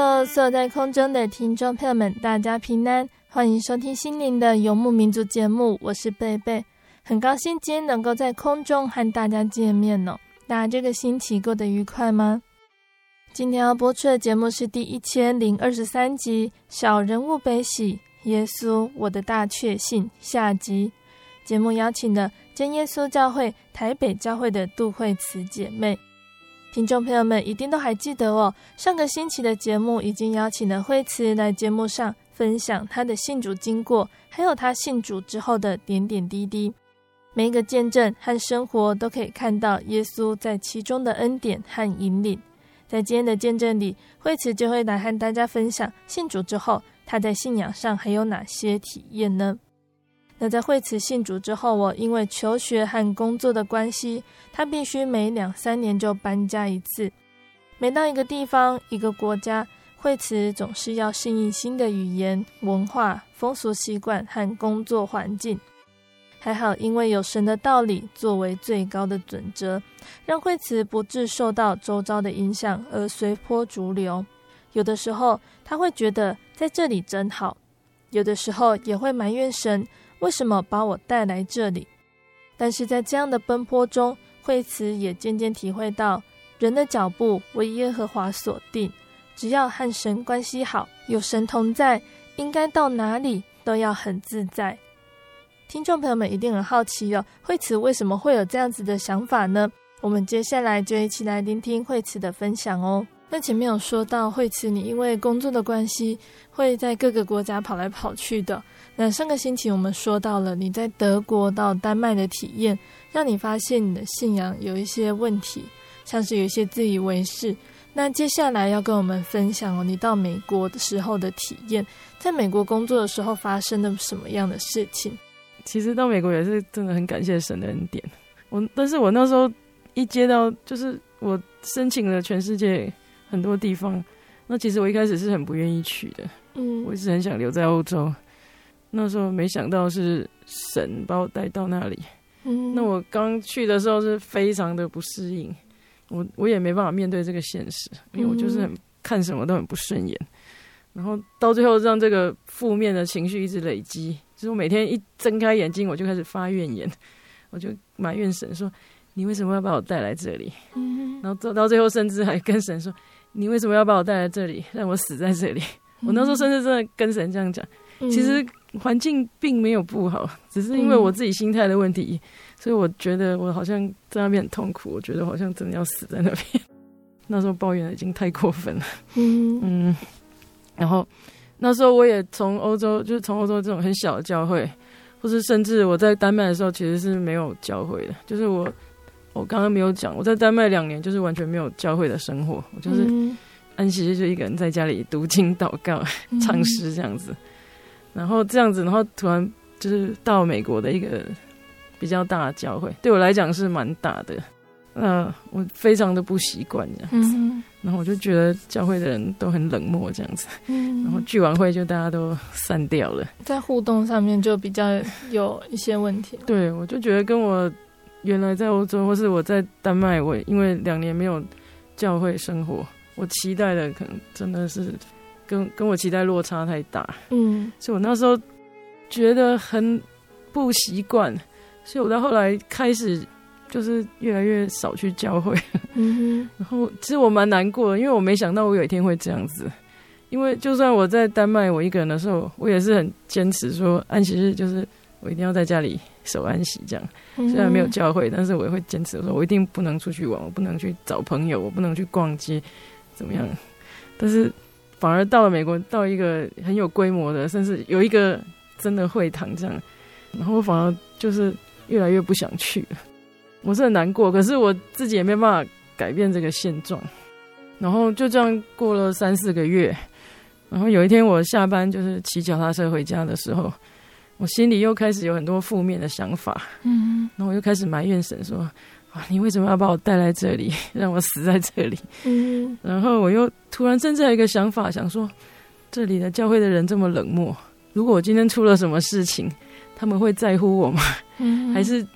Hello，所有在空中的听众朋友们，大家平安，欢迎收听心灵的游牧民族节目，我是贝贝，很高兴今天能够在空中和大家见面哦。大家这个星期过得愉快吗？今天要播出的节目是第一千零二十三集《小人物悲喜，耶稣我的大确信》下集。节目邀请了真耶稣教会台北教会的杜慧慈姐妹。听众朋友们一定都还记得哦，上个星期的节目已经邀请了惠慈来节目上分享她的信主经过，还有她信主之后的点点滴滴。每一个见证和生活都可以看到耶稣在其中的恩典和引领。在今天的见证里，惠慈就会来和大家分享信主之后，她在信仰上还有哪些体验呢？那在惠慈信主之后，我因为求学和工作的关系，他必须每两三年就搬家一次。每到一个地方、一个国家，惠慈总是要适应新的语言、文化、风俗习惯和工作环境。还好，因为有神的道理作为最高的准则，让惠慈不致受到周遭的影响而随波逐流。有的时候，他会觉得在这里真好；有的时候，也会埋怨神。为什么把我带来这里？但是在这样的奔波中，惠慈也渐渐体会到，人的脚步为耶和华所定，只要和神关系好，有神同在，应该到哪里都要很自在。听众朋友们一定很好奇哦，惠慈为什么会有这样子的想法呢？我们接下来就一起来聆听惠慈的分享哦。那前面有说到，惠慈你因为工作的关系，会在各个国家跑来跑去的。那上个星期我们说到了你在德国到丹麦的体验，让你发现你的信仰有一些问题，像是有一些自以为是。那接下来要跟我们分享哦，你到美国的时候的体验，在美国工作的时候发生了什么样的事情？其实到美国也是真的很感谢神的恩典。我但是我那时候一接到，就是我申请了全世界很多地方，那其实我一开始是很不愿意去的。嗯，我一直很想留在欧洲。那时候没想到是神把我带到那里，嗯，那我刚去的时候是非常的不适应，我我也没办法面对这个现实，因为我就是很看什么都很不顺眼，然后到最后让这个负面的情绪一直累积，就是我每天一睁开眼睛我就开始发怨言，我就埋怨神说，你为什么要把我带来这里？然后到到最后甚至还跟神说，你为什么要把我带来这里，让我死在这里？我那时候甚至真的跟神这样讲，其实。环境并没有不好，只是因为我自己心态的问题，嗯，所以我觉得我好像在那边很痛苦，我觉得好像真的要死在那边。那时候抱怨的已经太过分了，嗯 嗯。然后那时候我也从欧洲，就是从欧洲这种很小的教会，或是甚至我在丹麦的时候，其实是没有教会的。就是我我刚刚没有讲，我在丹麦两年就是完全没有教会的生活，我就是安息日就一个人在家里读经、祷告、唱诗这样子。然后这样子，然后突然就是到美国的一个比较大的教会，对我来讲是蛮大的。那，我非常的不习惯这样子，嗯、然后我就觉得教会的人都很冷漠这样子，嗯、然后聚完会就大家都散掉了，在互动上面就比较有一些问题。对，我就觉得跟我原来在欧洲或是我在丹麦，我因为两年没有教会生活，我期待的可能真的是跟跟我期待落差太大，嗯，所以我那时候觉得很不习惯，所以我到后来开始。就是越来越少去教会，嗯哼，然后其实我蛮难过的，因为我没想到我有一天会这样子。因为就算我在丹麦我一个人的时候，我也是很坚持说安息日就是我一定要在家里守安息这样。虽然没有教会，但是我也会坚持说，我一定不能出去玩，我不能去找朋友，我不能去逛街，怎么样？但是反而到了美国，到一个很有规模的，甚至有一个真的会堂这样，然后我反而就是越来越不想去了。我是很难过，可是我自己也没办法改变这个现状。然后就这样过了三四个月，然后有一天我下班就是骑脚踏车回家的时候，我心里又开始有很多负面的想法。嗯，然后我又开始埋怨神说：“啊，你为什么要把我带来这里，让我死在这里？”嗯，然后我又突然真正有一个想法，想说：这里的教会的人这么冷漠，如果我今天出了什么事情，他们会在乎我吗？嗯，还是？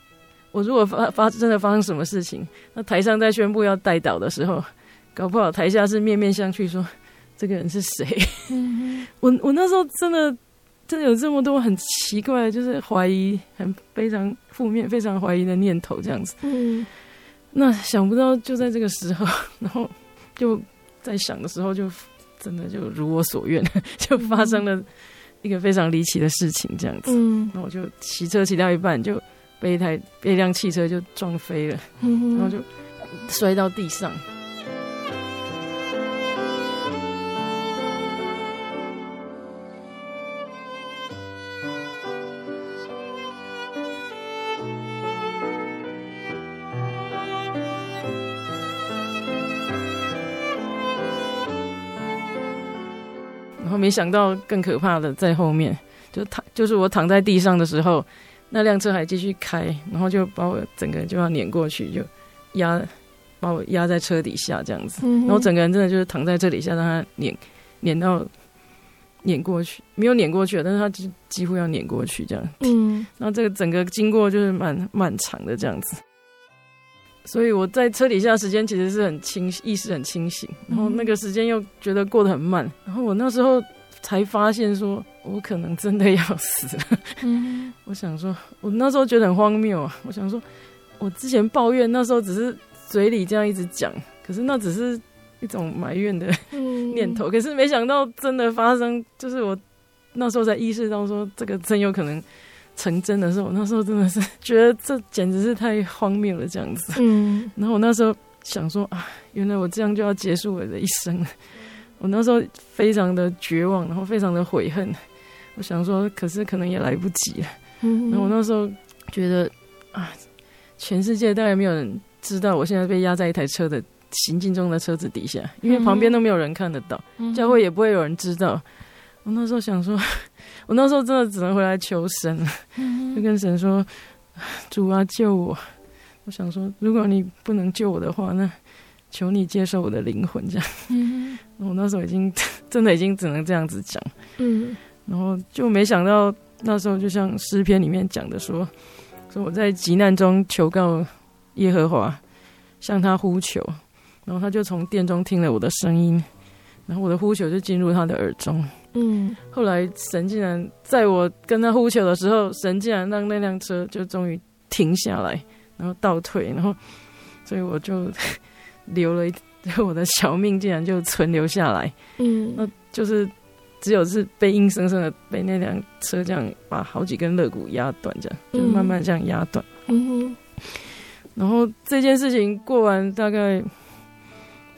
我如果发发真的发生什么事情，那台上在宣布要带倒的时候，搞不好台下是面面相觑，说这个人是谁？嗯、我我那时候真的真的有这么多很奇怪的，就是怀疑，很非常负面、非常怀疑的念头，这样子。嗯，那想不到就在这个时候，然后就在想的时候，就真的就如我所愿，就发生了一个非常离奇的事情，这样子。嗯，那我就骑车骑到一半就。被一台被一辆汽车就撞飞了，然后就摔到地上。后没想到更可怕的在后面，就躺就是我躺在地上的时候。那辆车还继续开，然后就把我整个就要碾过去，就压把我压在车底下这样子，嗯、然后整个人真的就是躺在这底下，让他碾碾到碾过去，没有碾过去，但是他几几乎要碾过去这样。嗯，然后这个整个经过就是蛮漫长的这样子，所以我在车底下时间其实是很清意识很清醒，然后那个时间又觉得过得很慢，然后我那时候。才发现说，我可能真的要死了。嗯，我想说，我那时候觉得很荒谬啊。我想说，我之前抱怨那时候只是嘴里这样一直讲，可是那只是一种埋怨的念头。可是没想到真的发生，就是我那时候才意识到说，这个真有可能成真的时候，我那时候真的是 觉得这简直是太荒谬了这样子。嗯，然后我那时候想说啊，原来我这样就要结束我的一生了。我那时候非常的绝望，然后非常的悔恨。我想说，可是可能也来不及了。嗯，然后我那时候觉得啊，全世界大概没有人知道我现在被压在一台车的行进中的车子底下，因为旁边都没有人看得到，嗯、教会也不会有人知道。我那时候想说，我那时候真的只能回来求神就跟神说：“主啊，救我！”我想说，如果你不能救我的话，那求你接受我的灵魂，这样。嗯，我那时候已经 真的已经只能这样子讲。嗯，然后就没想到那时候就像诗篇里面讲的说，说我在急难中求告耶和华，向他呼求，然后他就从殿中听了我的声音，然后我的呼求就进入他的耳中。嗯，后来神竟然在我跟他呼求的时候，神竟然让那辆车就终于停下来，然后倒退，然后所以我就。留了一，我的小命竟然就存留下来。嗯，那就是只有是被硬生生的被那辆车这样把好几根肋骨压断，这样、嗯、就慢慢这样压断。嗯哼。然后这件事情过完，大概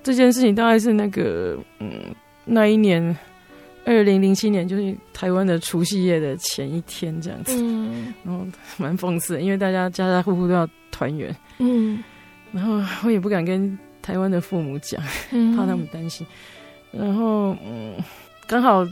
这件事情大概是那个嗯那一年二零零七年，就是台湾的除夕夜的前一天这样子。嗯。然后蛮讽刺的，因为大家家家户户都要团圆。嗯。然后我也不敢跟。台湾的父母讲，怕他们担心。嗯、然后，嗯，刚好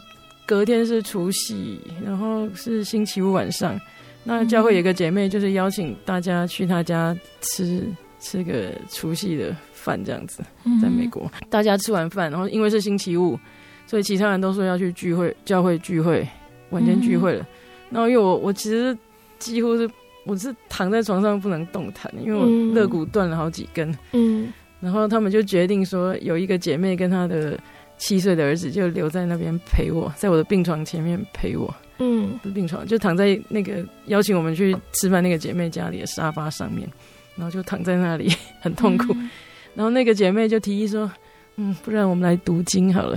隔天是除夕，然后是星期五晚上。那教会有个姐妹，就是邀请大家去她家吃吃个除夕的饭这样子，在美国，大家吃完饭，然后因为是星期五，所以其他人都说要去聚会，教会聚会，晚间聚会了。然后因为我我其实几乎是我是躺在床上不能动弹，因为我肋骨断了好几根。嗯，然后他们就决定说，有一个姐妹跟她的七岁的儿子就留在那边陪我，在我的病床前面陪我。嗯，不是病床，就躺在那个邀请我们去吃饭那个姐妹家里的沙发上面。然后就躺在那里 很痛苦，嗯、然后那个姐妹就提议说：“嗯，不然我们来读经好了。”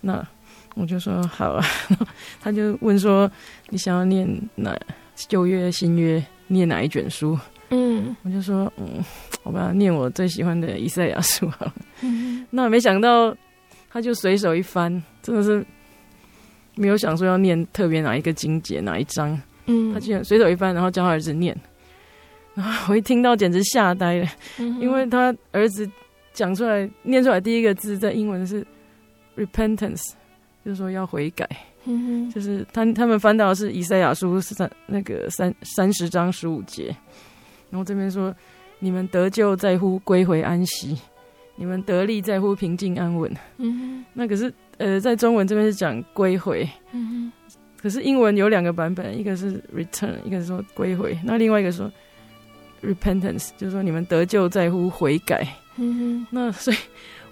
那我就说：“好啊。”他就问说：“你想要念哪旧约、新约？念哪一卷书？”嗯，我就说：“嗯，好吧，念我最喜欢的以赛亚书好了。嗯”那没想到他就随手一翻，真的是没有想说要念特别哪一个经节哪一章。嗯，他居然随手一翻，然后教他儿子念。然后我一听到简直吓呆了，因为他儿子讲出来、念出来第一个字在英文是 repentance，就是说要悔改。就是他他们翻到的是以赛亚书三那个三三十章十五节，然后这边说你们得救在乎归回安息，你们得力在乎平静安稳。那可是呃在中文这边是讲归回，可是英文有两个版本，一个是 return，一个是说归回，那另外一个说。Repentance 就是说你们得救在乎悔改，那所以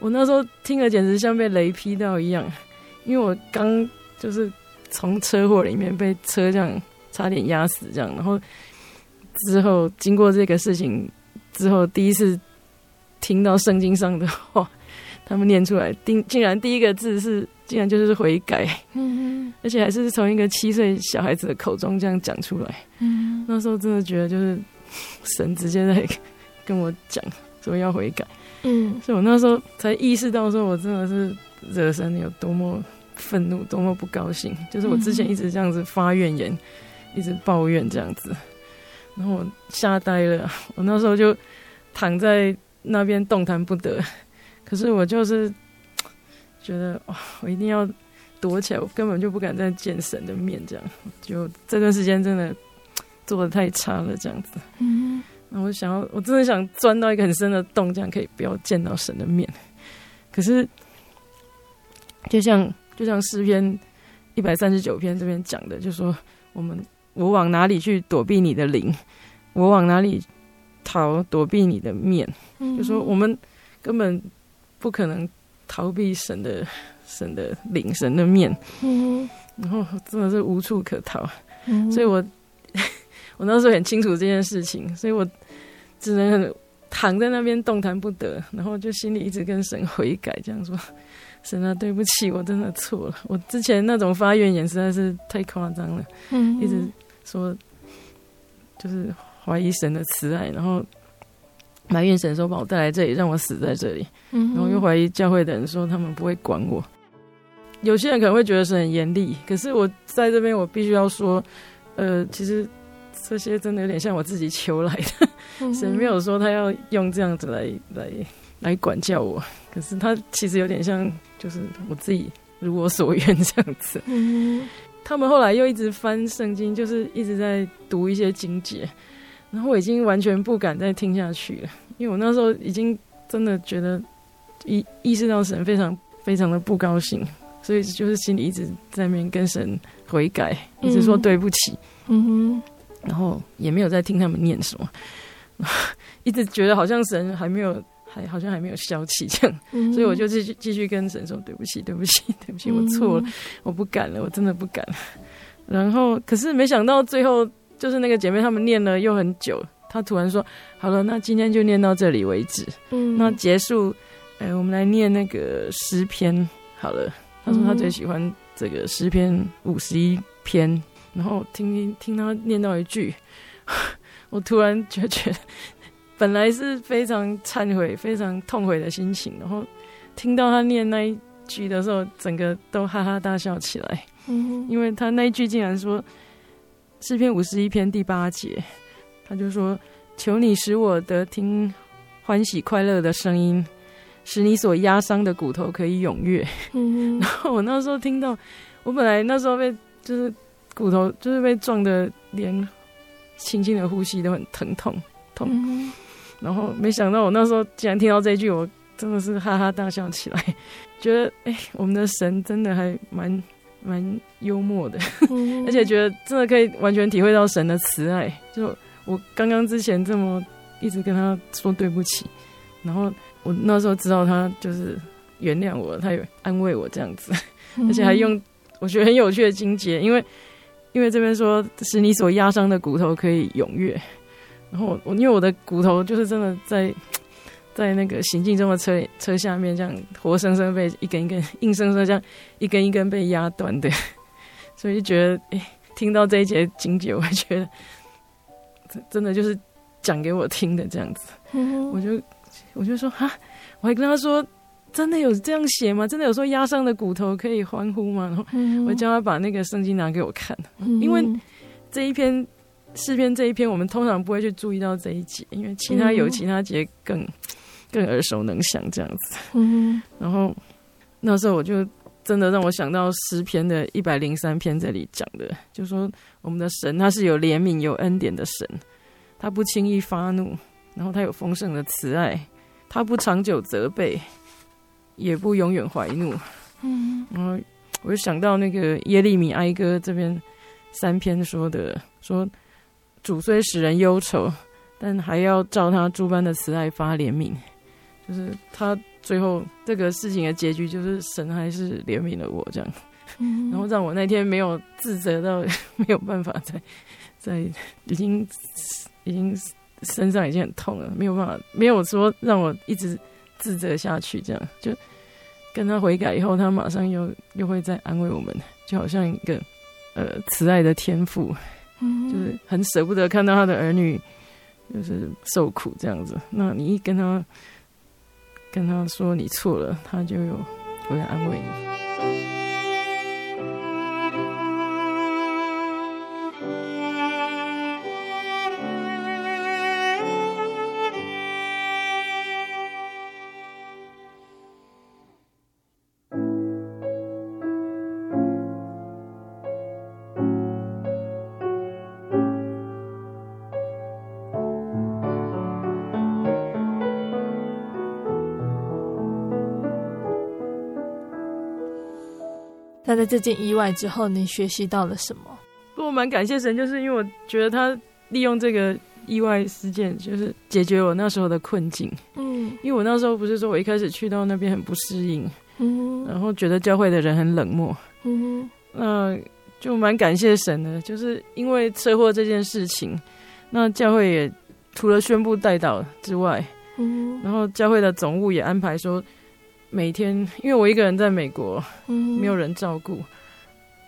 我那时候听了简直像被雷劈到一样，因为我刚就是从车祸里面被车这样差点压死这样，然后之后经过这个事情之后，第一次听到圣经上的话，他们念出来，竟竟然第一个字是竟然就是悔改，嗯哼，而且还是从一个七岁小孩子的口中这样讲出来，嗯，那时候真的觉得就是。神直接在跟我讲说要悔改，嗯，所以我那时候才意识到说，我真的是惹神有多么愤怒，多么不高兴。就是我之前一直这样子发怨言，一直抱怨这样子，然后我吓呆了。我那时候就躺在那边动弹不得，可是我就是 觉得哇，我一定要躲起来，我根本就不敢再见神的面，这样就这段时间真的。做的太差了，这样子。嗯，那我想要，我真的想钻到一个很深的洞，这样可以不要见到神的面。可是，就像就像诗篇一百三十九篇这边讲的，就说我们我往哪里去躲避你的灵？我往哪里逃躲避你的面？嗯，就说我们根本不可能逃避神的神的灵神的面。嗯，然后真的是无处可逃。嗯，所以我。我那时候很清楚这件事情，所以我只能躺在那边动弹不得，然后就心里一直跟神悔改，这样说：“神啊，对不起，我真的错了。我之前那种发怨言实在是太夸张了，嗯，一直说就是怀疑神的慈爱，然后埋怨神说把我带来这里，让我死在这里，然后又怀疑教会的人说他们不会管我。有些人可能会觉得是很严厉，可是我在这边我必须要说，呃，其实。”这些真的有点像我自己求来的，神没有说他要用这样子来来来管教我，可是他其实有点像，就是我自己如我所愿这样子。他们后来又一直翻圣经，就是一直在读一些经节，然后我已经完全不敢再听下去了，因为我那时候已经真的觉得意意识到神非常非常的不高兴，所以就是心里一直在面跟神悔改，一直说对不起。嗯哼。然后也没有在听他们念什么，一直觉得好像神还没有，还好像还没有消气这样，嗯、所以我就继续继续跟神说对不起，对不起，对不起，我错了，嗯、我不敢了，我真的不敢了。然后可是没想到最后就是那个姐妹他们念了又很久，她突然说好了，那今天就念到这里为止。嗯，那结束，哎，我们来念那个诗篇好了。她说她最喜欢这个诗篇五十一篇。然后听听听他念到一句，我突然就觉得，本来是非常忏悔、非常痛悔的心情，然后听到他念那一句的时候，整个都哈哈大笑起来。嗯，因为他那一句竟然说诗篇五十一篇第八节，他就说：“求你使我得听欢喜快乐的声音，使你所压伤的骨头可以踊跃。”嗯，然后我那时候听到，我本来那时候被就是。骨头就是被撞的，连轻轻的呼吸都很疼痛痛。然后没想到我那时候竟然听到这一句，我真的是哈哈大笑起来，觉得哎、欸，我们的神真的还蛮蛮幽默的，而且觉得真的可以完全体会到神的慈爱。就我刚刚之前这么一直跟他说对不起，然后我那时候知道他就是原谅我，他也安慰我这样子，而且还用我觉得很有趣的经节，因为因为这边说使你所压伤的骨头可以踊跃。然后我因为我的骨头就是真的在 在那个行进中的车车下面这样活生生被一根一根硬生生这样一根一根被压断的，所以就觉得哎，听到这一节情节，我会觉得真的就是讲给我听的这样子，我就我就说哈，我还跟他说真的有这样写吗？真的有说压伤的骨头可以欢呼吗？然后我叫他把那个圣经拿给我看，因为这一篇。诗篇这一篇，我们通常不会去注意到这一节，因为其他有其他节更更耳熟能详这样子。嗯，然后那时候我就真的让我想到诗篇的一百零三篇这里讲的，就说我们的神他是有怜悯有恩典的神，他不轻易发怒，然后他有丰盛的慈爱，他不长久责备，也不永远怀怒。嗯，然后我就想到那个耶利米哀歌这边三篇说的说。主虽使人忧愁，但还要照他诸般的慈爱发怜悯。就是他最后这个事情的结局，就是神还是怜悯了我这样，然后让我那天没有自责到没有办法在在 已经已经身上已经很痛了，没有办法没有说让我一直自责下去，这样就跟他悔改以后，他马上又又会再安慰我们，就好像一个呃慈爱的天父。就是很舍不得看到他的儿女就是受苦这样子，那你一跟他跟他说你错了，他就有会安慰你。那在这件意外之后，你学习到了什么？我蛮感谢神，就是因为我觉得他利用这个意外事件，就是解决我那时候的困境。嗯，因为我那时候不是说我一开始去到那边很不适应，嗯，然后觉得教会的人很冷漠，嗯，那就蛮感谢神的，就是因为车祸这件事情，那教会也除了宣布带祷之外，嗯，然后教会的总务也安排说。每天，因为我一个人在美国，嗯没有人照顾。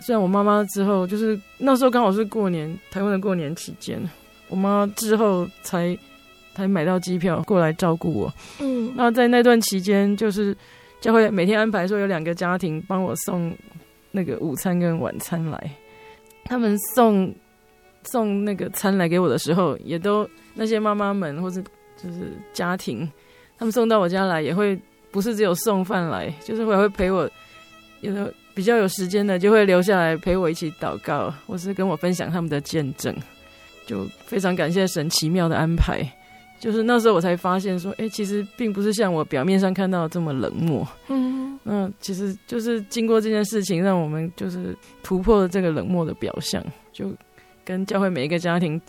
虽然我妈妈之后，就是那时候刚好是过年，台湾的过年期间，我妈之后才才买到机票过来照顾我。嗯，那在那段期间，就是教会每天安排说有两个家庭帮我送那个午餐跟晚餐来。他们送送那个餐来给我的时候，也都那些妈妈们或者就是家庭，他们送到我家来也会。不是只有送饭来，就是会会陪我，有的比较有时间的就会留下来陪我一起祷告，或是跟我分享他们的见证，就非常感谢神奇妙的安排。就是那时候我才发现说，哎、欸，其实并不是像我表面上看到的这么冷漠。嗯，那其实就是经过这件事情，让我们就是突破了这个冷漠的表象，就跟教会每一个家庭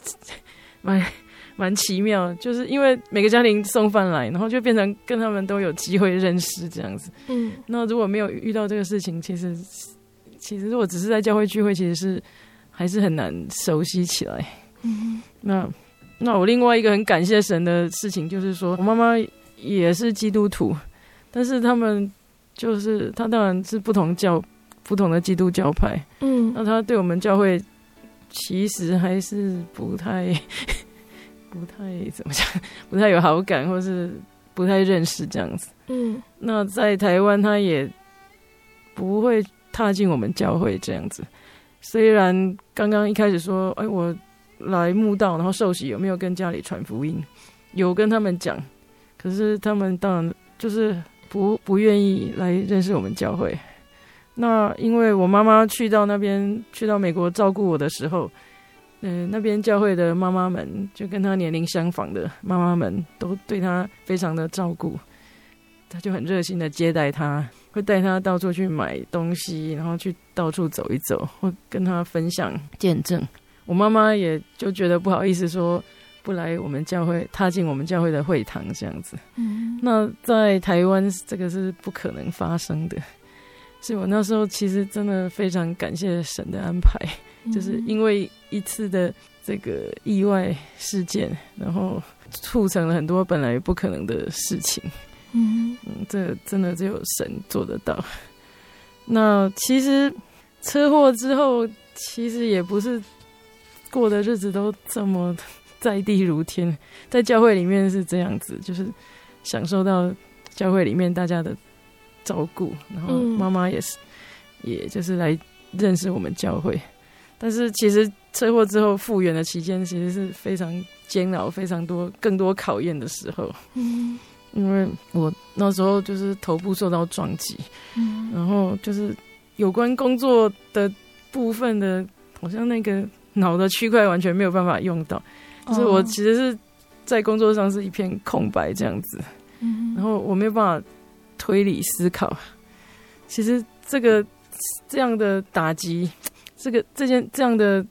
蛮。蛮奇妙，就是因为每个家庭送饭来，然后就变成跟他们都有机会认识这样子。嗯，那如果没有遇到这个事情，其实其实如果只是在教会聚会，其实是还是很难熟悉起来。嗯，那那我另外一个很感谢神的事情，就是说我妈妈也是基督徒，但是他们就是他当然是不同教不同的基督教派。嗯，那他对我们教会其实还是不太。不太怎么讲，不太有好感，或是不太认识这样子。嗯，那在台湾，他也不会踏进我们教会这样子。虽然刚刚一开始说，哎，我来墓道，然后受洗，有没有跟家里传福音？有跟他们讲，可是他们当然就是不不愿意来认识我们教会。那因为我妈妈去到那边，去到美国照顾我的时候。呃，那边教会的妈妈们，就跟他年龄相仿的妈妈们，都对他非常的照顾，他就很热心的接待他，会带他到处去买东西，然后去到处走一走，会跟他分享见证。我妈妈也就觉得不好意思说不来我们教会，踏进我们教会的会堂这样子。嗯，那在台湾这个是不可能发生的，所以我那时候其实真的非常感谢神的安排。就是因为一次的这个意外事件，然后促成了很多本来不可能的事情。嗯嗯，这真的只有神做得到。那其实车祸之后，其实也不是过的日子都这么在地如天，在教会里面是这样子，就是享受到教会里面大家的照顾，然后妈妈也是，也就是来认识我们教会。但是其实车祸之后复原的期间，其实是非常煎熬、非常多、更多考验的时候。嗯，因为我那时候就是头部受到撞击，嗯，然后就是有关工作的部分的，好像那个脑的区块完全没有办法用到，就是我其实是在工作上是一片空白这样子。嗯，然后我没有办法推理思考。其实这个这样的打击。这个这件这样的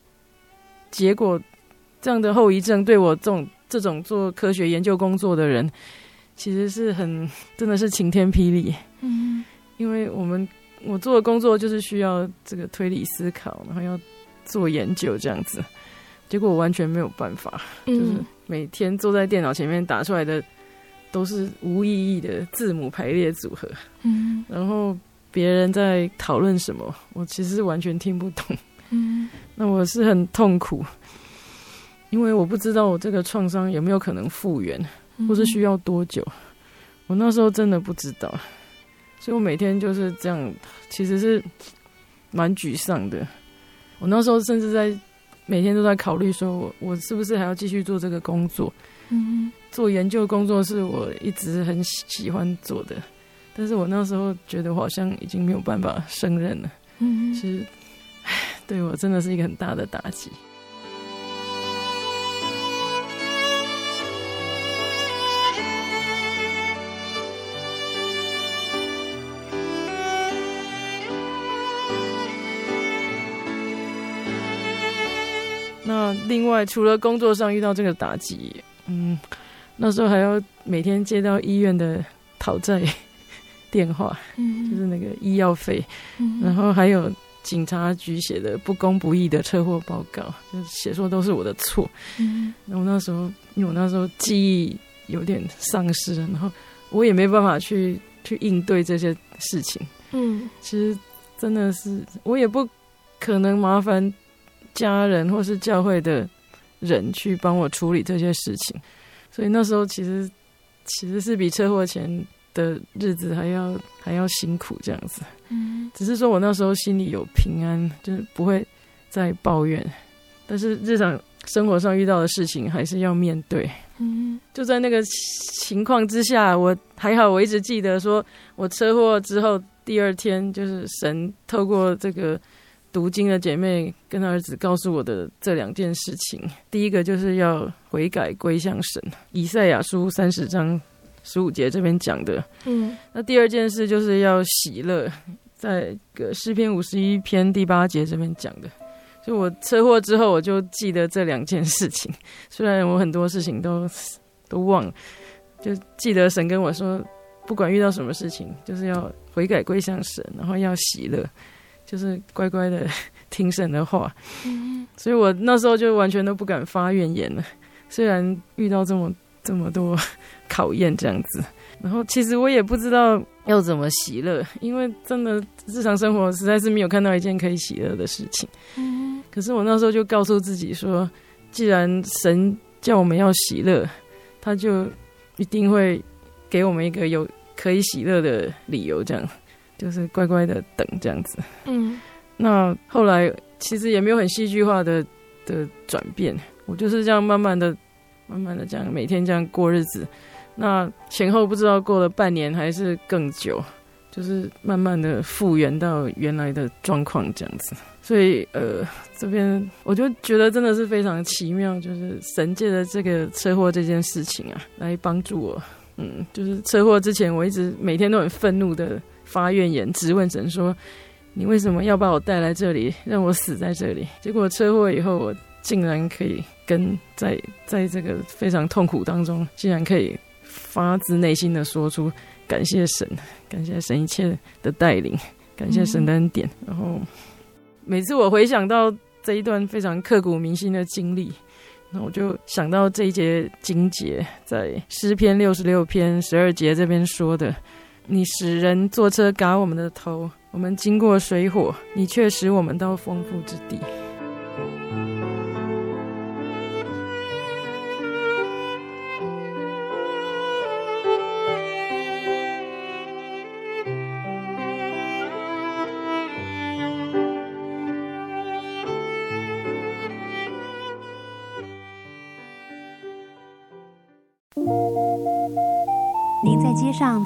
结果，这样的后遗症，对我这种这种做科学研究工作的人，其实是很 真的是晴天霹雳。嗯，因为我们我做的工作就是需要这个推理思考，然后要做研究这样子，结果我完全没有办法，就是每天坐在电脑前面打出来的都是无意义的字母排列组合。嗯，然后。别人在讨论什么，我其实是完全听不懂。嗯，那我是很痛苦，因为我不知道我这个创伤有没有可能复原，或是需要多久。我那时候真的不知道，所以我每天就是这样，其实是蛮沮丧的。我那时候甚至在每天都在考虑，说我我是不是还要继续做这个工作？嗯，做研究工作是我一直很喜欢做的。但是我那时候觉得我好像已经没有办法胜任了，嗯，其实，唉，对我真的是一个很大的打击。那另外，除了工作上遇到这个打击，嗯，那时候还要每天接到医院的讨债。电话，就是那个医药费，然后还有警察局写的不公不义的车祸报告，就写说都是我的错。嗯然后那时候，因为我那时候记忆有点丧失，然后我也没办法去去应对这些事情。嗯，其实真的是我也不可能麻烦家人或是教会的人去帮我处理这些事情，所以那时候其实其实是比车祸前。的日子还要还要辛苦这样子，嗯，只是说我那时候心里有平安，就是不会再抱怨，但是日常生活上遇到的事情还是要面对，嗯，就在那个情况之下，我还好，我一直记得说，我车祸之后第二天，就是神透过这个读经的姐妹跟他儿子告诉我的这两件事情，第一个就是要悔改归向神，以赛亚书三十章。十五节这边讲的，嗯，那第二件事就是要喜乐，在个诗篇五十一篇第八节这边讲的，就我车祸之后，我就记得这两件事情，虽然我很多事情都都忘了，就记得神跟我说，不管遇到什么事情，就是要悔改归向神，然后要喜乐，就是乖乖的 听神的话，嗯，所以我那时候就完全都不敢发怨言了，虽然遇到这么这么多。考验这样子，然后其实我也不知道要怎么喜乐，因为真的日常生活实在是没有看到一件可以喜乐的事情。嗯，可是我那时候就告诉自己说，既然神叫我们要喜乐，他就一定会给我们一个有可以喜乐的理由，这样就是乖乖的等这样子。嗯，那后来其实也没有很戏剧化的的转变，我就是这样慢慢的、慢慢的这样每天这样过日子。那前后不知道过了半年还是更久，就是慢慢的复原到原来的状况这样子。所以呃，这边我就觉得真的是非常奇妙，就是神借的这个车祸这件事情啊，来帮助我。嗯，就是车祸之前，我一直每天都很愤怒的发怨言，质问神说：“你为什么要把我带来这里，让我死在这里？”结果车祸以后，我竟然可以跟在在这个非常痛苦当中，竟然可以发自内心的说出感谢神，感谢神一切的带领，感谢神的恩典。然后每次我回想到这一段非常刻骨铭心的经历。那我就想到这一节经节，在诗篇六十六篇十二节这边说的：“你使人坐车嘎我们的头，我们经过水火，你却使我们到丰富之地。”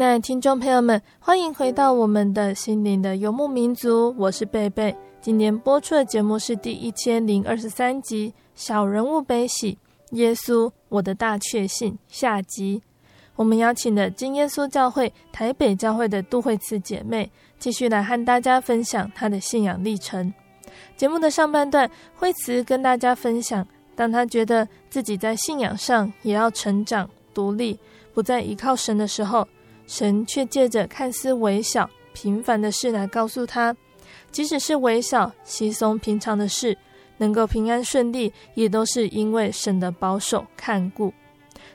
亲爱的听众朋友们，欢迎回到我们的心灵的游牧民族，我是贝贝。今年播出的节目是第一千零二十三集《小人物悲喜》，耶稣，我的大确信下集。我们邀请了真耶稣教会台北教会的杜慧慈姐妹，继续来和大家分享她的信仰历程。节目的上半段，慧慈跟大家分享，当她觉得自己在信仰上也要成长、独立，不再依靠神的时候。神却借着看似微小、平凡的事来告诉他，即使是微小、稀松平常的事，能够平安顺利，也都是因为神的保守看顾。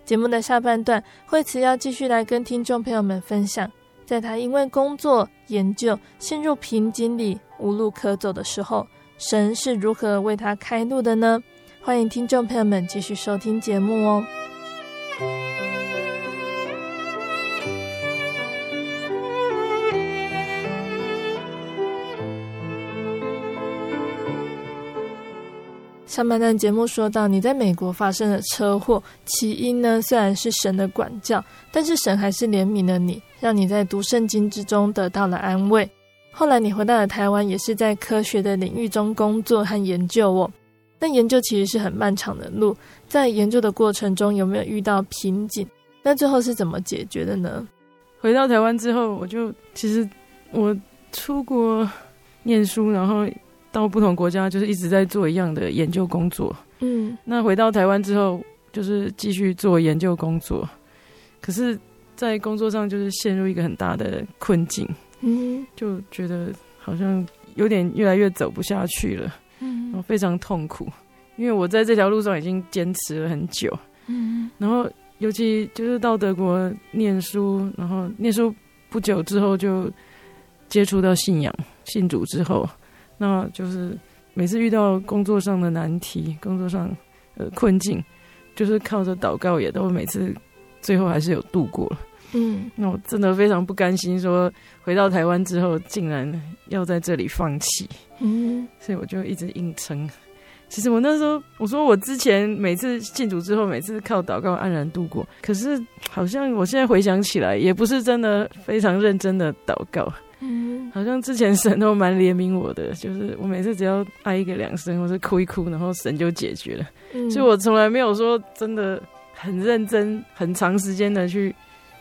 节目的下半段，惠慈要继续来跟听众朋友们分享，在他因为工作研究陷入瓶颈里无路可走的时候，神是如何为他开路的呢？欢迎听众朋友们继续收听节目哦。上半段节目说到，你在美国发生了车祸，起因呢，虽然是神的管教，但是神还是怜悯了你，让你在读圣经之中得到了安慰。后来你回到了台湾，也是在科学的领域中工作和研究哦。但研究其实是很漫长的路，在研究的过程中有没有遇到瓶颈？那最后是怎么解决的呢？回到台湾之后，我就其实我出国念书，然后。到不同国家，就是一直在做一样的研究工作。嗯，那回到台湾之后，就是继续做研究工作。可是，在工作上就是陷入一个很大的困境。嗯，就觉得好像有点越来越走不下去了。嗯，然后非常痛苦，因为我在这条路上已经坚持了很久。嗯，然后尤其就是到德国念书，然后念书不久之后就接触到信仰，信主之后。那就是每次遇到工作上的难题、工作上呃困境，就是靠着祷告，也都每次最后还是有度过了。嗯，那我真的非常不甘心，说回到台湾之后，竟然要在这里放弃。嗯，所以我就一直硬撑。其实我那时候我说我之前每次进组之后，每次靠祷告安然度过，可是好像我现在回想起来，也不是真的非常认真的祷告。嗯，好像之前神都蛮怜悯我的，就是我每次只要哀一个两声，或是哭一哭，然后神就解决了。嗯，所以我从来没有说真的很认真、很长时间的去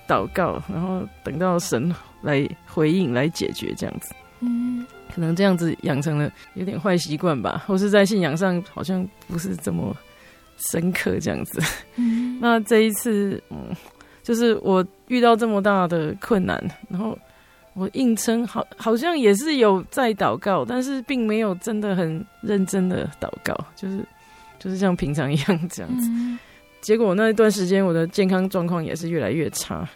祷告，然后等到神来回应、来解决这样子。嗯，可能这样子养成了有点坏习惯吧，或是在信仰上好像不是这么深刻这样子。嗯，那这一次，嗯，就是我遇到这么大的困难，然后。我硬撑，好，好像也是有在祷告，但是并没有真的很认真的祷告，就是就是像平常一样这样子。嗯、结果那一段时间我的健康状况也是越来越差，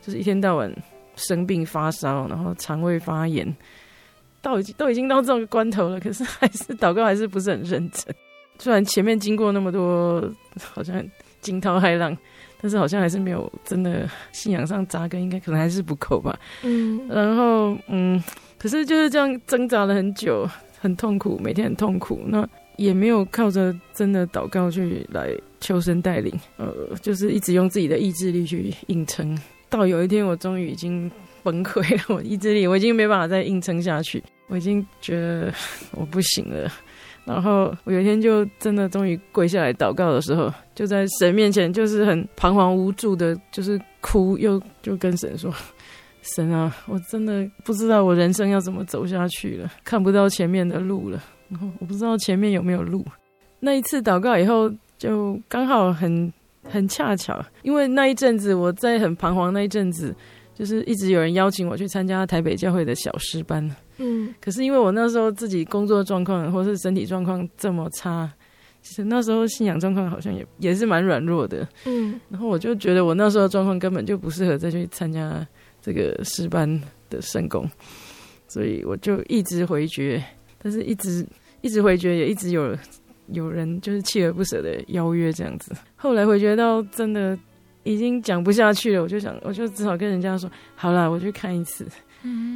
就是一天到晚生病发烧，然后肠胃发炎，到已经都已经到这种关头了，可是还是祷告还是不是很认真。虽然前面经过那么多，好像惊涛骇浪，但是好像还是没有真的信仰上扎根，应该可能还是不够吧。嗯，然后嗯，可是就是这样挣扎了很久，很痛苦，每天很痛苦。那也没有靠着真的祷告去来求神带领，呃，就是一直用自己的意志力去硬撑。到有一天，我终于已经崩溃了，我意志力我已经没办法再硬撑下去，我已经觉得我不行了。然后我有一天就真的终于跪下来祷告的时候，就在神面前，就是很彷徨无助的，就是哭，又就跟神说：“神啊，我真的不知道我人生要怎么走下去了，看不到前面的路了。然后我不知道前面有没有路。”那一次祷告以后，就刚好很很恰巧，因为那一阵子我在很彷徨，那一阵子就是一直有人邀请我去参加台北教会的小诗班。嗯，可是因为我那时候自己工作状况或是身体状况这么差，其实那时候信仰状况好像也也是蛮软弱的。嗯，然后我就觉得我那时候状况根本就不适合再去参加这个师班的圣工，所以我就一直回绝，但是一直一直回绝，也一直有有人就是锲而不舍的邀约这样子。后来回绝到真的已经讲不下去了，我就想，我就只好跟人家说，好啦，我去看一次。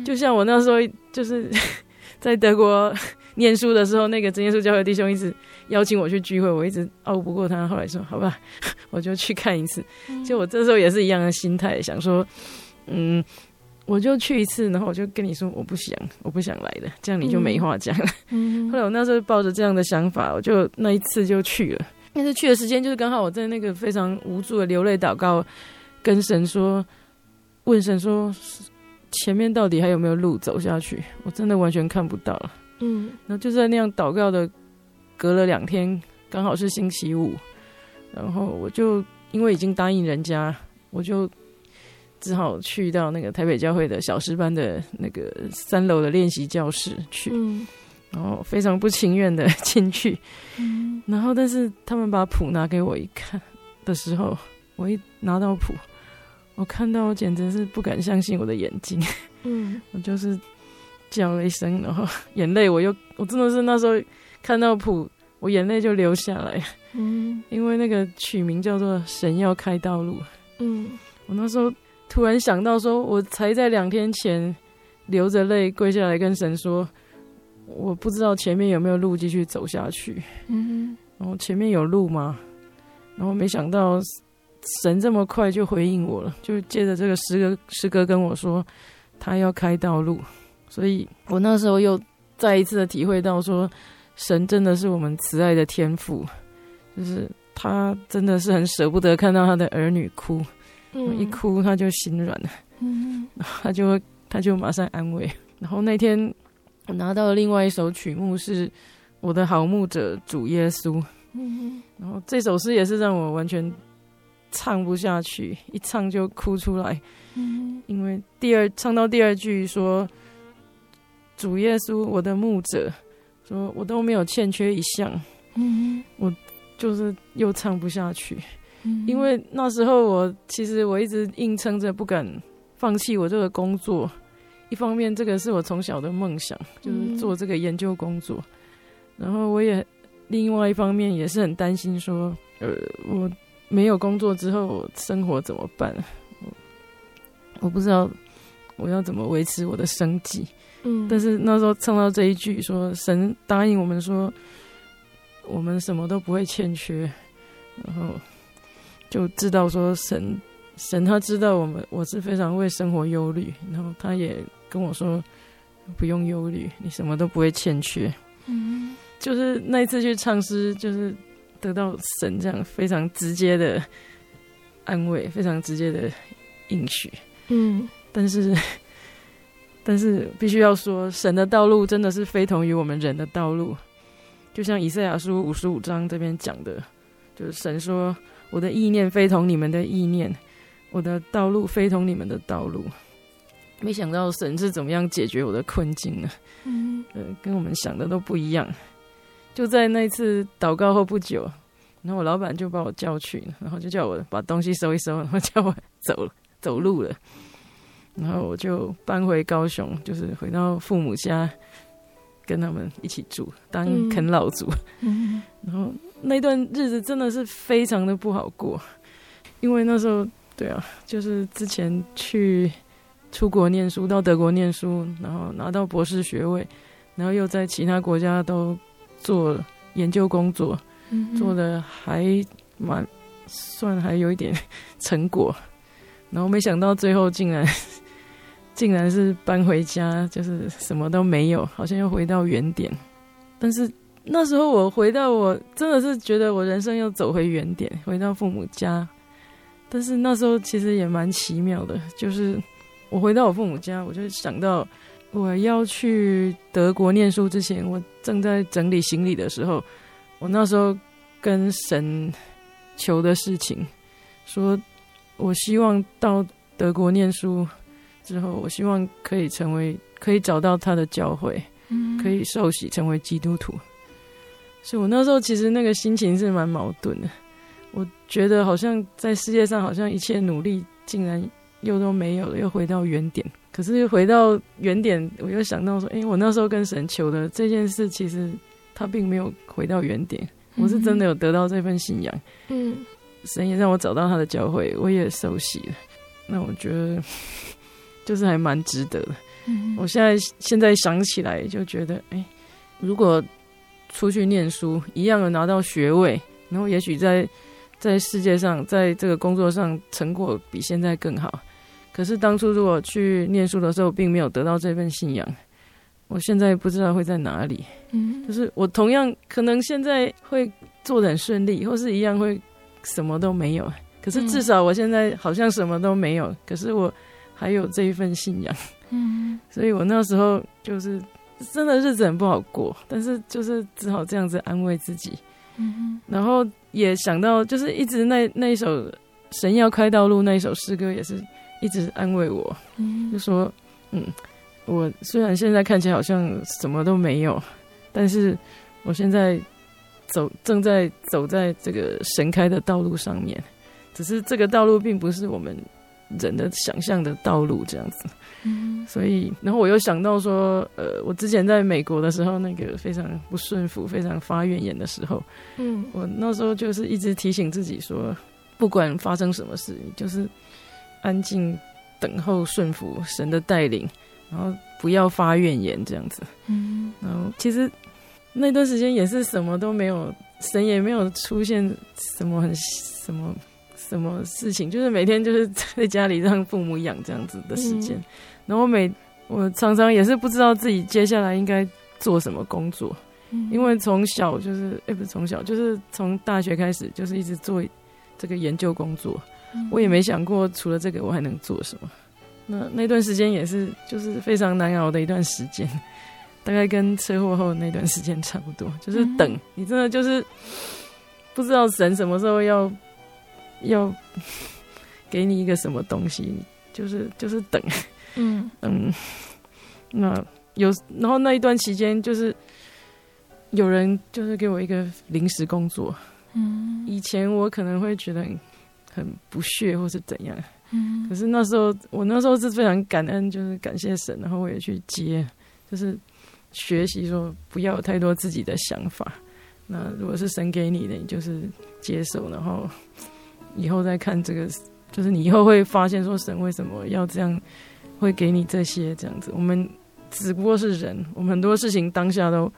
就像我那时候就是 在德国 念书的时候，那个真耶稣教会弟兄一直邀请我去聚会，我一直拗不过他。后来说好吧，我就去看一次。就我这时候也是一样的心态，想说，嗯，我就去一次，然后我就跟你说我不想，我不想来的，这样你就没话讲了。后来我那时候抱着这样的想法，我就那一次就去了。但是去的时间就是刚好我在那个非常无助的流泪祷告，跟神说，问神说。前面到底还有没有路走下去？我真的完全看不到了。嗯，然后就在那样祷告的，隔了两天，刚好是星期五，然后我就因为已经答应人家，我就只好去到那个台北教会的小师班的那个三楼的练习教室去。嗯，然后非常不情愿的进去。嗯，然后但是他们把谱拿给我一看的时候，我一拿到谱。我看到，我简直是不敢相信我的眼睛。嗯，我就是叫了一声，然后眼泪我又，我真的是那时候看到谱，我眼泪就流下来。嗯，因为那个取名叫做《神要开道路》。嗯，我那时候突然想到，说我才在两天前流着泪跪下来跟神说，我不知道前面有没有路继续走下去。嗯，然后前面有路吗？然后没想到。神这么快就回应我了，就借着这个诗歌，诗歌跟我说，他要开道路，所以我那时候又再一次的体会到说，神真的是我们慈爱的天父，就是他真的是很舍不得看到他的儿女哭，嗯、一哭他就心软了，嗯，他就会他就马上安慰。然后那天我拿到了另外一首曲目，是我的好牧者主耶稣，嗯，然后这首诗也是让我完全。唱不下去，一唱就哭出来。嗯，因为第二唱到第二句说：“主耶稣，我的牧者，说我都没有欠缺一项。”嗯，我就是又唱不下去。嗯，因为那时候我其实我一直硬撑着，不敢放弃我这个工作。一方面，这个是我从小的梦想，就是做这个研究工作。然后我也另外一方面也是很担心，说呃我。没有工作之后，我生活怎么办？我我不知道我要怎么维持我的生计。嗯，但是那时候唱到这一句，说神答应我们说，我们什么都不会欠缺，然后就知道说神神他知道我们我是非常为生活忧虑，然后他也跟我说不用忧虑，你什么都不会欠缺。嗯，就是那一次去唱诗，就是。得到神这样非常直接的安慰，非常直接的应许。嗯，但是，但是必须要说，神的道路真的是非同于我们人的道路。就像以赛亚书五十五章这边讲的，就是神说：“我的意念非同你们的意念，我的道路非同你们的道路。”没想到神是怎么样解决我的困境呢？嗯，呃，跟我们想的都不一样。就在那次祷告后不久，然后我老板就把我叫去，然后就叫我把东西收一收，然后叫我走走路了。然后我就搬回高雄，就是回到父母家，跟他们一起住，当啃老族。嗯，然后那段日子真的是非常的不好过，因为那时候，对啊，就是之前去出国念书，到德国念书，然后拿到博士学位，然后又在其他国家都做研究工作，嗯，做的还蛮算还有一点成果，然后没想到最后竟然。竟然是搬回家，就是什么都没有，好像又回到原点。但是那时候我回到，我真的是觉得我人生又走回原点，回到父母家。但是那时候其实也蛮奇妙的，就是我回到我父母家，我就想到我要去德国念书之前，我正在整理行李的时候，我那时候跟神求的事情，说我希望到德国念书。之后，我希望可以成为，可以找到他的教会，嗯，可以受洗成为基督徒。所以我那时候其实那个心情是蛮矛盾的。我觉得好像在世界上，好像一切努力竟然又都没有了，又回到原点。可是又回到原点，我又想到说，哎，我那时候跟神求的这件事，其实他并没有回到原点。我是真的有得到这份信仰，嗯，神也让我找到他的教会，我也受洗了。那我觉得。就是还蛮值得的。嗯，我现在现在想起来就觉得，哎，如果出去念书，一样有拿到学位，然后也许在在世界上，在这个工作上成果比现在更好。可是当初如果去念书的时候，并没有得到这份信仰，我现在不知道会在哪里。嗯，就是我同样可能现在会做的很顺利，或是一样会什么都没有。可是至少我现在好像什么都没有。可是我。还有这一份信仰，嗯，所以我那时候就是真的日子很不好过，但是就是只好这样子安慰自己，嗯，然后也想到就是一直那那一首神要开道路那一首诗歌也是一直安慰我，嗯，就说嗯，我虽然现在看起来好像什么都没有，但是我现在走正在走在这个神开的道路上面，只是这个道路并不是我们。人的想象的道路这样子，嗯，所以，然后我又想到说，呃，我之前在美国的时候，那个非常不顺服、非常发怨言的时候，嗯，我那时候就是一直提醒自己说，不管发生什么事，就是安静等候顺服神的带领，然后不要发怨言这样子，嗯，然后其实那段时间也是什么都没有，神也没有出现什么很什么。什么事情？就是每天就是在家里让父母养这样子的时间，嗯、然后每我常常也是不知道自己接下来应该做什么工作，嗯、因为从小就是哎、欸、不是从小就是从大学开始就是一直做这个研究工作，嗯、我也没想过除了这个我还能做什么。那那段时间也是就是非常难熬的一段时间，大概跟车祸后那段时间差不多，就是等、嗯、你真的就是不知道神什么时候要。要 给你一个什么东西，就是就是等，嗯。嗯，那有然后那一段期间，就是有人就是给我一个临时工作，嗯，以前我可能会觉得很，不屑或是怎样，嗯，可是那时候我那时候是非常感恩，就是感谢神，然后我也去接，就是学习说不要有太多自己的想法，那如果是神给你的，你就是接受，然后。以后再看这个，就是你以后会发现说，神为什么要这样，会给你这些这样子。我们只不过是人，我们很多事情当下都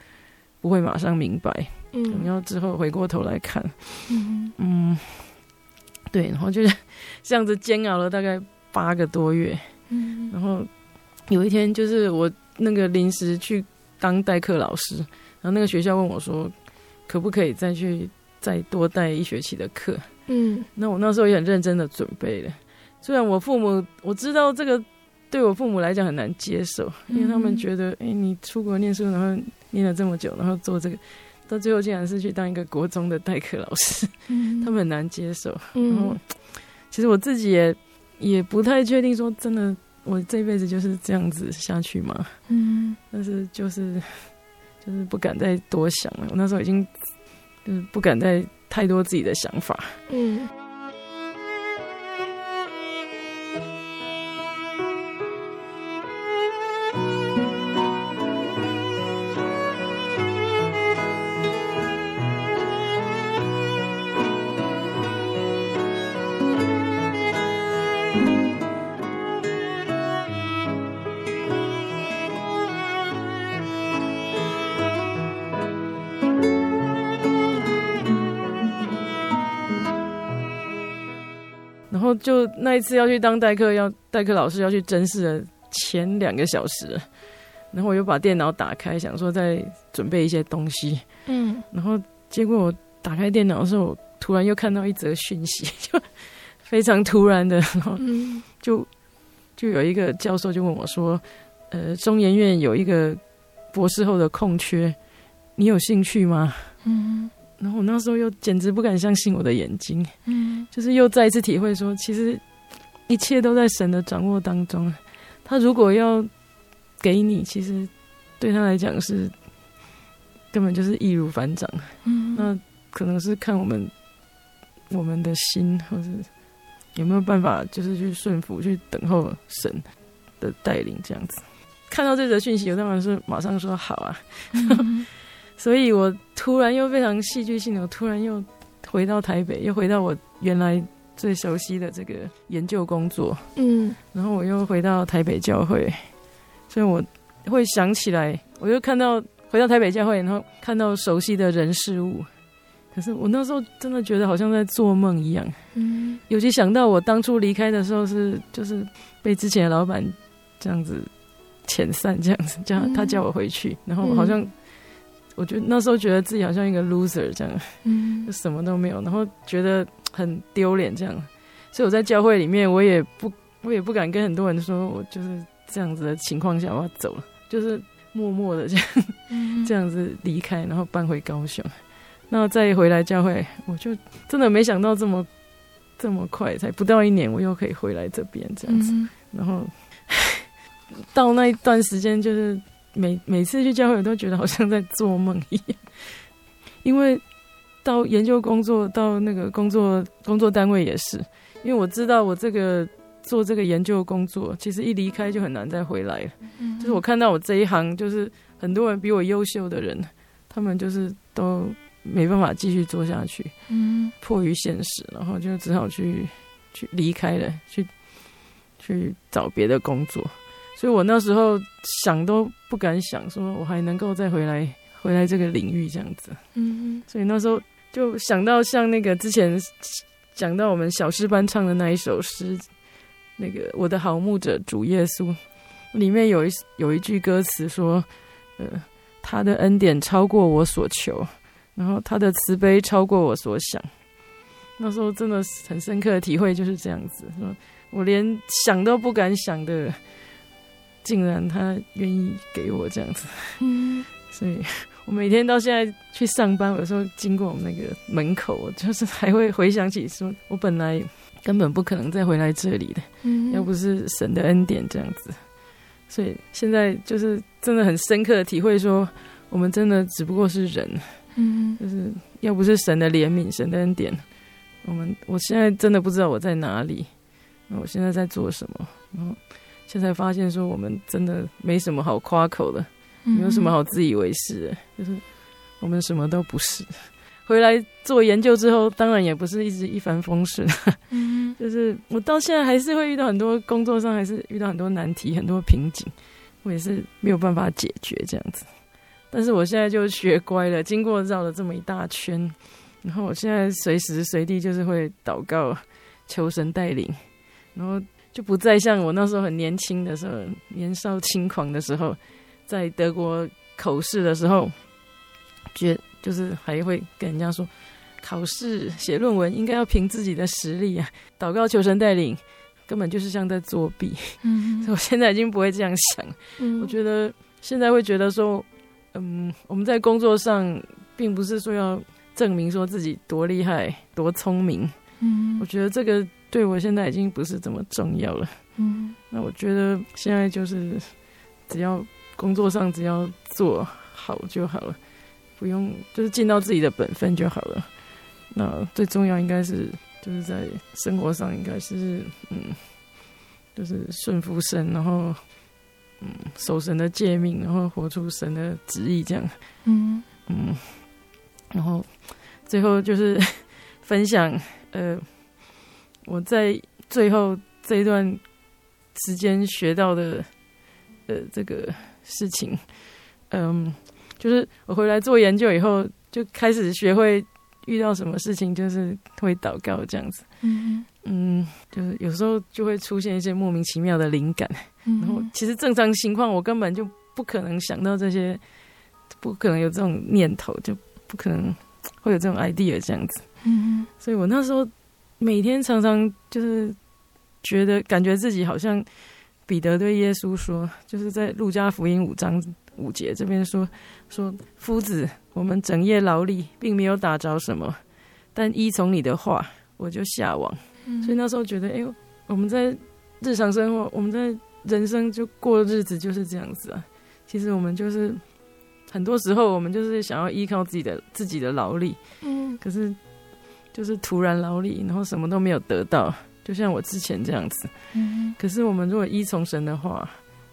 不会马上明白，嗯，你要之后回过头来看，嗯嗯，对，然后就是 这样子煎熬了大概八个多月，嗯，然后有一天就是我那个临时去当代课老师，然后那个学校问我说，可不可以再去再多带一学期的课？嗯，那我那时候也很认真的准备了，虽然我父母我知道这个对我父母来讲很难接受，因为他们觉得，哎、欸，你出国念书，然后念了这么久，然后做这个，到最后竟然是去当一个国中的代课老师，嗯，他们很难接受。嗯，然后其实我自己也也不太确定，说真的，我这辈子就是这样子下去吗？嗯，但是就是就是不敢再多想了。我那时候已经就是不敢再。太多自己的想法。嗯。就那一次要去当代课，要代课老师要去甄试的前两个小时，然后我又把电脑打开，想说再准备一些东西。嗯，然后结果我打开电脑的时候，我突然又看到一则讯息，就非常突然的，然后就就有一个教授就问我说：“呃，中研院有一个博士后的空缺，你有兴趣吗？”嗯。然后我那时候又简直不敢相信我的眼睛，嗯，就是又再一次体会说，其实一切都在神的掌握当中。他如果要给你，其实对他来讲是根本就是易如反掌，嗯，那可能是看我们我们的心，或是有没有办法，就是去顺服，去等候神的带领这样子。看到这则讯息，我当然是马上说好啊。嗯 所以我突然又非常戏剧性的，我突然又回到台北，又回到我原来最熟悉的这个研究工作，嗯，然后我又回到台北教会，所以我会想起来，我又看到回到台北教会，然后看到熟悉的人事物，可是我那时候真的觉得好像在做梦一样，嗯，尤其想到我当初离开的时候是就是被之前的老板这样子遣散，这样子叫他叫我回去，然后好像。我觉得那时候觉得自己好像一个 loser 这样，嗯，就什么都没有，然后觉得很丢脸这样，所以我在教会里面，我也不，我也不敢跟很多人说我就是这样子的情况下我要走了，就是默默的这样，嗯、这样子离开，然后搬回高雄，那再回来教会，我就真的没想到这么这么快，才不到一年，我又可以回来这边这样子，嗯、然后 到那一段时间就是。每每次去教会，都觉得好像在做梦一样，因为到研究工作，到那个工作工作单位也是，因为我知道我这个做这个研究工作，其实一离开就很难再回来了。嗯，就是我看到我这一行，就是很多人比我优秀的人，他们就是都没办法继续做下去，嗯，迫于现实，然后就只好去去离开了，去去找别的工作。所以我那时候想都不敢想，说我还能够再回来回来这个领域这样子。嗯，所以那时候就想到像那个之前讲到我们小诗班唱的那一首诗，那个我的好牧者主耶稣，里面有一有一句歌词说，呃，他的恩典超过我所求，然后他的慈悲超过我所想。那时候真的很深刻的体会就是这样子，说我连想都不敢想的。竟然他愿意给我这样子，嗯，所以我每天到现在去上班，有时候经过我们那个门口，我就是还会回想起，说我本来根本不可能再回来这里的，嗯，要不是神的恩典这样子，所以现在就是真的很深刻的体会，说我们真的只不过是人，嗯，就是要不是神的怜悯、神的恩典，我们我现在真的不知道我在哪里，那我现在在做什么，然后。现在发现说，我们真的没什么好夸口的，没有什么好自以为是的，就是我们什么都不是。回来做研究之后，当然也不是一直一帆风顺，就是我到现在还是会遇到很多工作上，还是遇到很多难题、很多瓶颈，我也是没有办法解决这样子。但是我现在就学乖了，经过绕了这么一大圈，然后我现在随时随地就是会祷告，求神带领，然后。就不再像我那时候很年轻的时候，年少轻狂的时候，在德国口试的时候，觉就是还会跟人家说，考试写论文应该要凭自己的实力啊，祷告求神带领，根本就是像在作弊。嗯，所 以我现在已经不会这样想。嗯，我觉得现在会觉得说，嗯，我们在工作上并不是说要证明说自己多厉害、多聪明。嗯，我觉得这个。对我现在已经不是这么重要了。嗯，那我觉得现在就是只要工作上只要做好就好了，不用就是尽到自己的本分就好了。那最重要应该是就是在生活上应该是嗯，就是顺服神，然后嗯守神的诫命，然后活出神的旨意这样。嗯嗯，然后最后就是 分享呃我在最后这一段时间学到的呃这个事情，嗯，就是我回来做研究以后就开始学会。遇到什么事情就是会祷告这样子，嗯。嗯，就是有时候就会出现一些莫名其妙的灵感，嗯、然后其实正常情况我根本就不可能想到这些，不可能有这种念头，就不可能会有这种 idea 这样子，嗯，所以我那时候每天常常就是觉得感觉自己好像彼得对耶稣说，就是在路加福音五章五节这边说说夫子。我们整夜劳力，并没有打着什么，但依从你的话，我就下网。嗯、所以那时候觉得，哎呦，我们在日常生活，我们在人生就过日子就是这样子啊。其实我们就是很多时候，我们就是想要依靠自己的自己的劳力，嗯，可是就是徒然劳力，然后什么都没有得到，就像我之前这样子。嗯，可是我们如果依从神的话，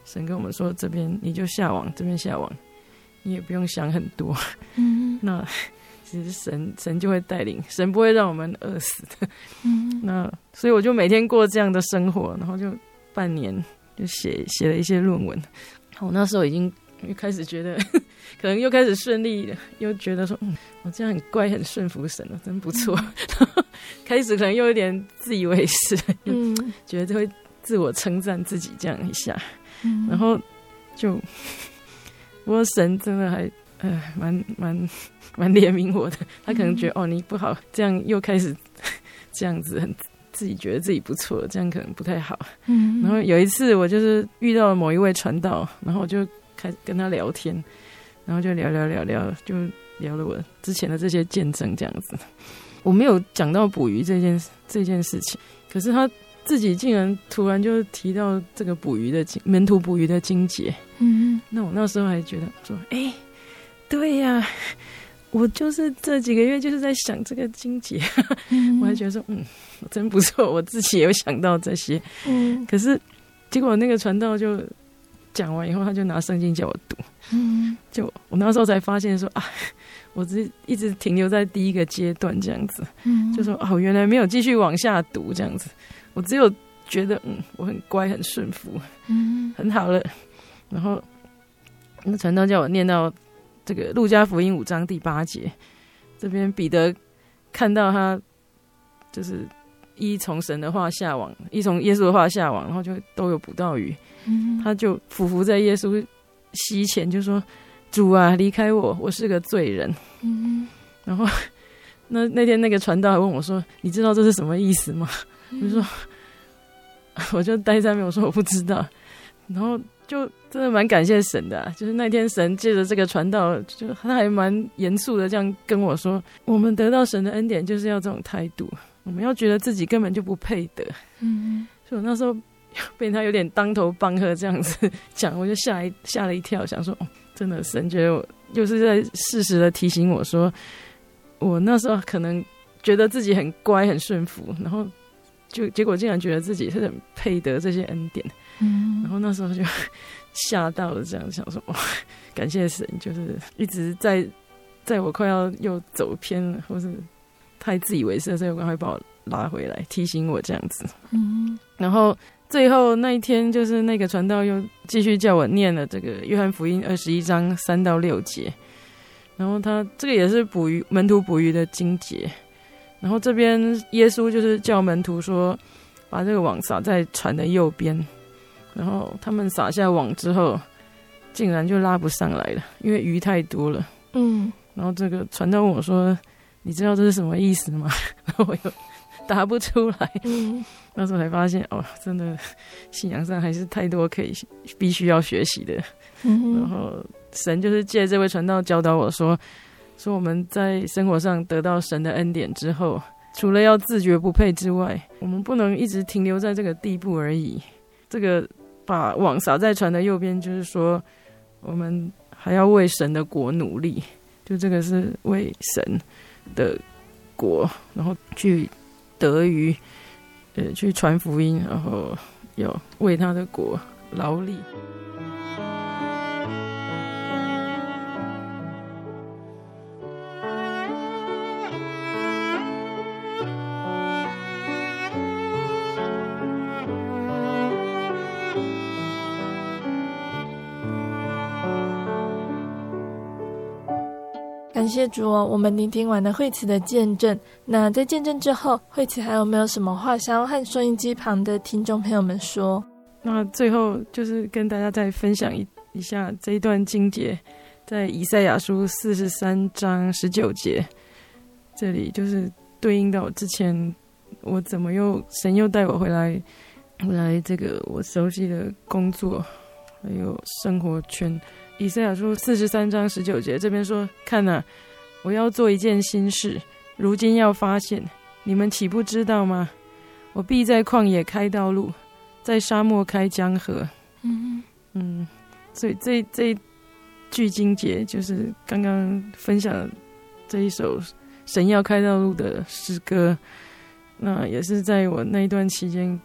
神跟我们说，这边你就下网，这边下网。你也不用想很多，嗯，那 其实神神就会带领，神不会让我们饿死。的，嗯，那所以我就每天过这样的生活，然后就半年就写写了一些论文，我那时候已经又开始觉得，可能又开始顺利了，又觉得说，嗯，我这样很乖，很顺服神了，真不错，嗯、开始可能又有点自以为是，嗯，觉得会自我称赞自己这样一下，嗯，然后就。不过神真的还，呃，蛮蛮蛮怜悯我的。他可能觉得、嗯、哦，你不好，这样又开始 这样子，很自己觉得自己不错，这样可能不太好。嗯。然后有一次，我就是遇到了某一位传道，然后我就开始跟他聊天，然后就聊聊聊聊，就聊了我之前的这些见证，这样子。我没有讲到捕鱼这件这件事情，可是他。自己竟然突然就提到这个捕鱼的经门徒捕鱼的经节，嗯，那我那时候还觉得说，哎、欸，对呀、啊，我就是这几个月就是在想这个经节，嗯、我还觉得说，嗯，真不错，我自己也有想到这些，嗯，可是结果那个传道就讲完以后，他就拿圣经叫我读，嗯，就我那时候才发现说啊，我只一直停留在第一个阶段这样子，嗯，就说哦，原来没有继续往下读这样子。我只有觉得，嗯，我很乖，很顺服，嗯，很好了。然后那传道叫我念到这个《路加福音》五章第八节，这边彼得看到他就是一从神的话下网，一从耶稣的话下网，然后就都有捕到鱼，嗯，他就俯伏在耶稣膝前，就说：“主啊，离开我，我是个罪人。”嗯，然后那那天那个传道还问我说：“你知道这是什么意思吗？”我就说，我就待在那边，我说我不知道，然后就真的蛮感谢神的啊，就是那天神借着这个传道，就他还蛮严肃的这样跟我说，我们得到神的恩典就是要这种态度，我们要觉得自己根本就不配得。嗯，所以我那时候 被他有点当头棒喝这样子讲，我就吓一吓了一跳，想说哦，真的神觉得我就是在适时的提醒我说，我那时候可能觉得自己很乖很顺服，然后。就结果竟然觉得自己是很配得这些恩典，嗯，然后那时候就吓到了，这样想说哇，感谢神，就是一直在在我快要又走偏了，或是太自以为是的时候，赶快把我拉回来，提醒我这样子，嗯，然后最后那一天，就是那个传道又继续叫我念了这个约翰福音二十一章三到六节，然后他这个也是捕鱼门徒捕鱼的经节。然后这边耶稣就是叫门徒说，把这个网撒在船的右边。然后他们撒下网之后，竟然就拉不上来了，因为鱼太多了。嗯。然后这个传道问我说：“你知道这是什么意思吗？”然后我又答不出来。嗯。那时候才发现，哦，真的信仰上还是太多可以必须要学习的。嗯。然后神就是借这位传道教导我说。说我们在生活上得到神的恩典之后，除了要自觉不配之外，我们不能一直停留在这个地步而已。这个把网撒在船的右边，就是说我们还要为神的国努力。就这个是为神的国，然后去得鱼，呃，去传福音，然后要为他的国劳力。谢主哦，我们聆听完了惠慈的见证。那在见证之后，惠慈还有没有什么话想要和收音机旁的听众朋友们说？那最后就是跟大家再分享一一下这一段经节，在以赛亚书四十三章十九节，这里就是对应到之前我怎么又神又带我回来，回来这个我熟悉的工作还有生活圈。以赛亚书四十三章十九节，这边说：“看呐，我要做一件新事，如今要发现，你们岂不知道吗？我必在旷野开道路，在沙漠开江河。”嗯嗯，所以这这一句经节就是刚刚分享这一首神要开道路的诗歌，那也是在我那一段期间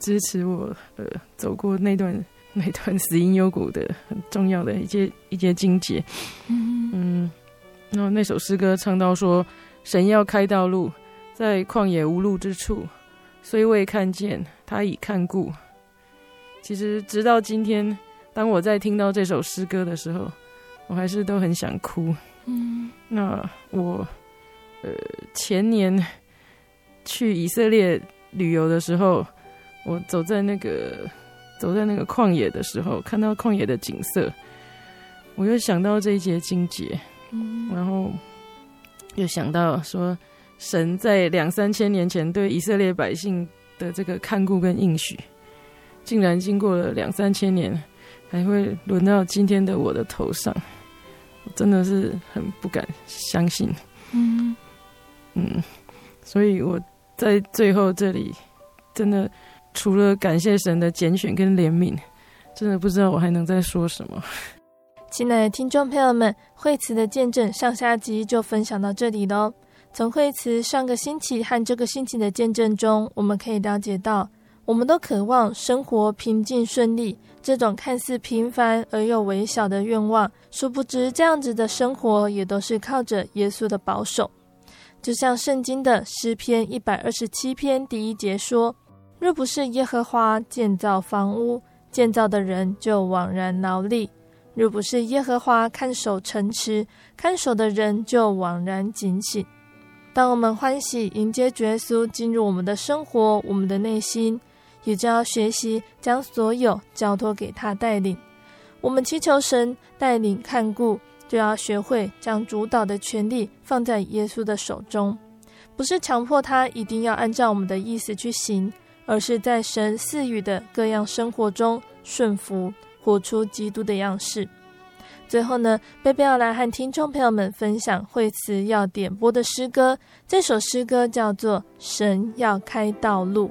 支持我呃走过那段。那段死因幽谷的很重要的一些一些经节，嗯嗯，然后那首诗歌唱到说：“神要开道路，在旷野无路之处，虽未看见，他已看顾。”其实直到今天，当我在听到这首诗歌的时候，我还是都很想哭。嗯，那我呃前年去以色列旅游的时候，我走在那个。走在那个旷野的时候，看到旷野的景色，我又想到这一节经节，嗯，然后又想到说，神在两三千年前对以色列百姓的这个看顾跟应许，竟然经过了两三千年，还会轮到今天的我的头上，我真的是很不敢相信，嗯嗯，所以我在最后这里真的。除了感谢神的拣选跟怜悯，真的不知道我还能再说什么。亲爱的听众朋友们，惠慈的见证上下集就分享到这里喽。从惠慈上个星期和这个星期的见证中，我们可以了解到，我们都渴望生活平静顺利，这种看似平凡而又微小的愿望，殊不知这样子的生活也都是靠着耶稣的保守。就像圣经的诗篇一百二十七篇第一节说。若不是耶和华建造房屋，建造的人就枉然劳力；若不是耶和华看守城池，看守的人就枉然警醒。当我们欢喜迎接耶稣进入我们的生活，我们的内心，也就要学习将所有交托给他带领。我们祈求神带领看顾，就要学会将主导的权力放在耶稣的手中，不是强迫他一定要按照我们的意思去行。而是在神赐予的各样生活中顺服，活出基督的样式。最后呢，贝贝要来和听众朋友们分享惠慈要点播的诗歌。这首诗歌叫做《神要开道路》。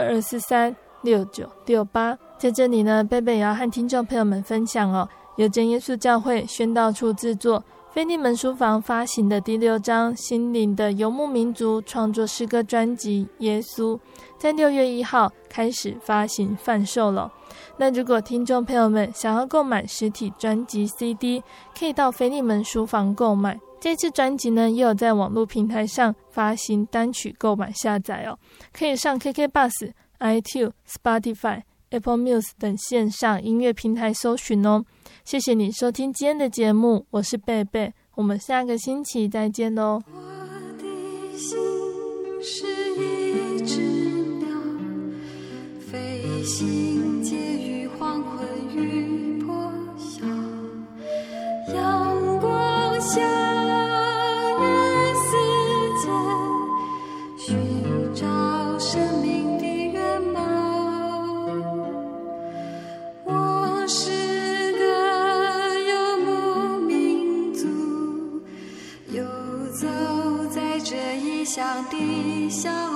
二二四三六九六八，在这里呢，贝贝也要和听众朋友们分享哦，由真耶稣教会宣道处制作、菲利门书房发行的第六张心灵的游牧民族创作诗歌专辑《耶稣》，在六月一号开始发行贩售了。那如果听众朋友们想要购买实体专辑 CD，可以到菲利门书房购买。这次专辑呢，也有在网络平台上发行单曲购买下载哦，可以上 KK Bus、iTunes、Spotify、Apple Music 等线上音乐平台搜寻哦。谢谢你收听今天的节目，我是贝贝，我们下个星期再见喽。我的心是一只鸟，飞行介于黄昏与破晓，阳光下。笑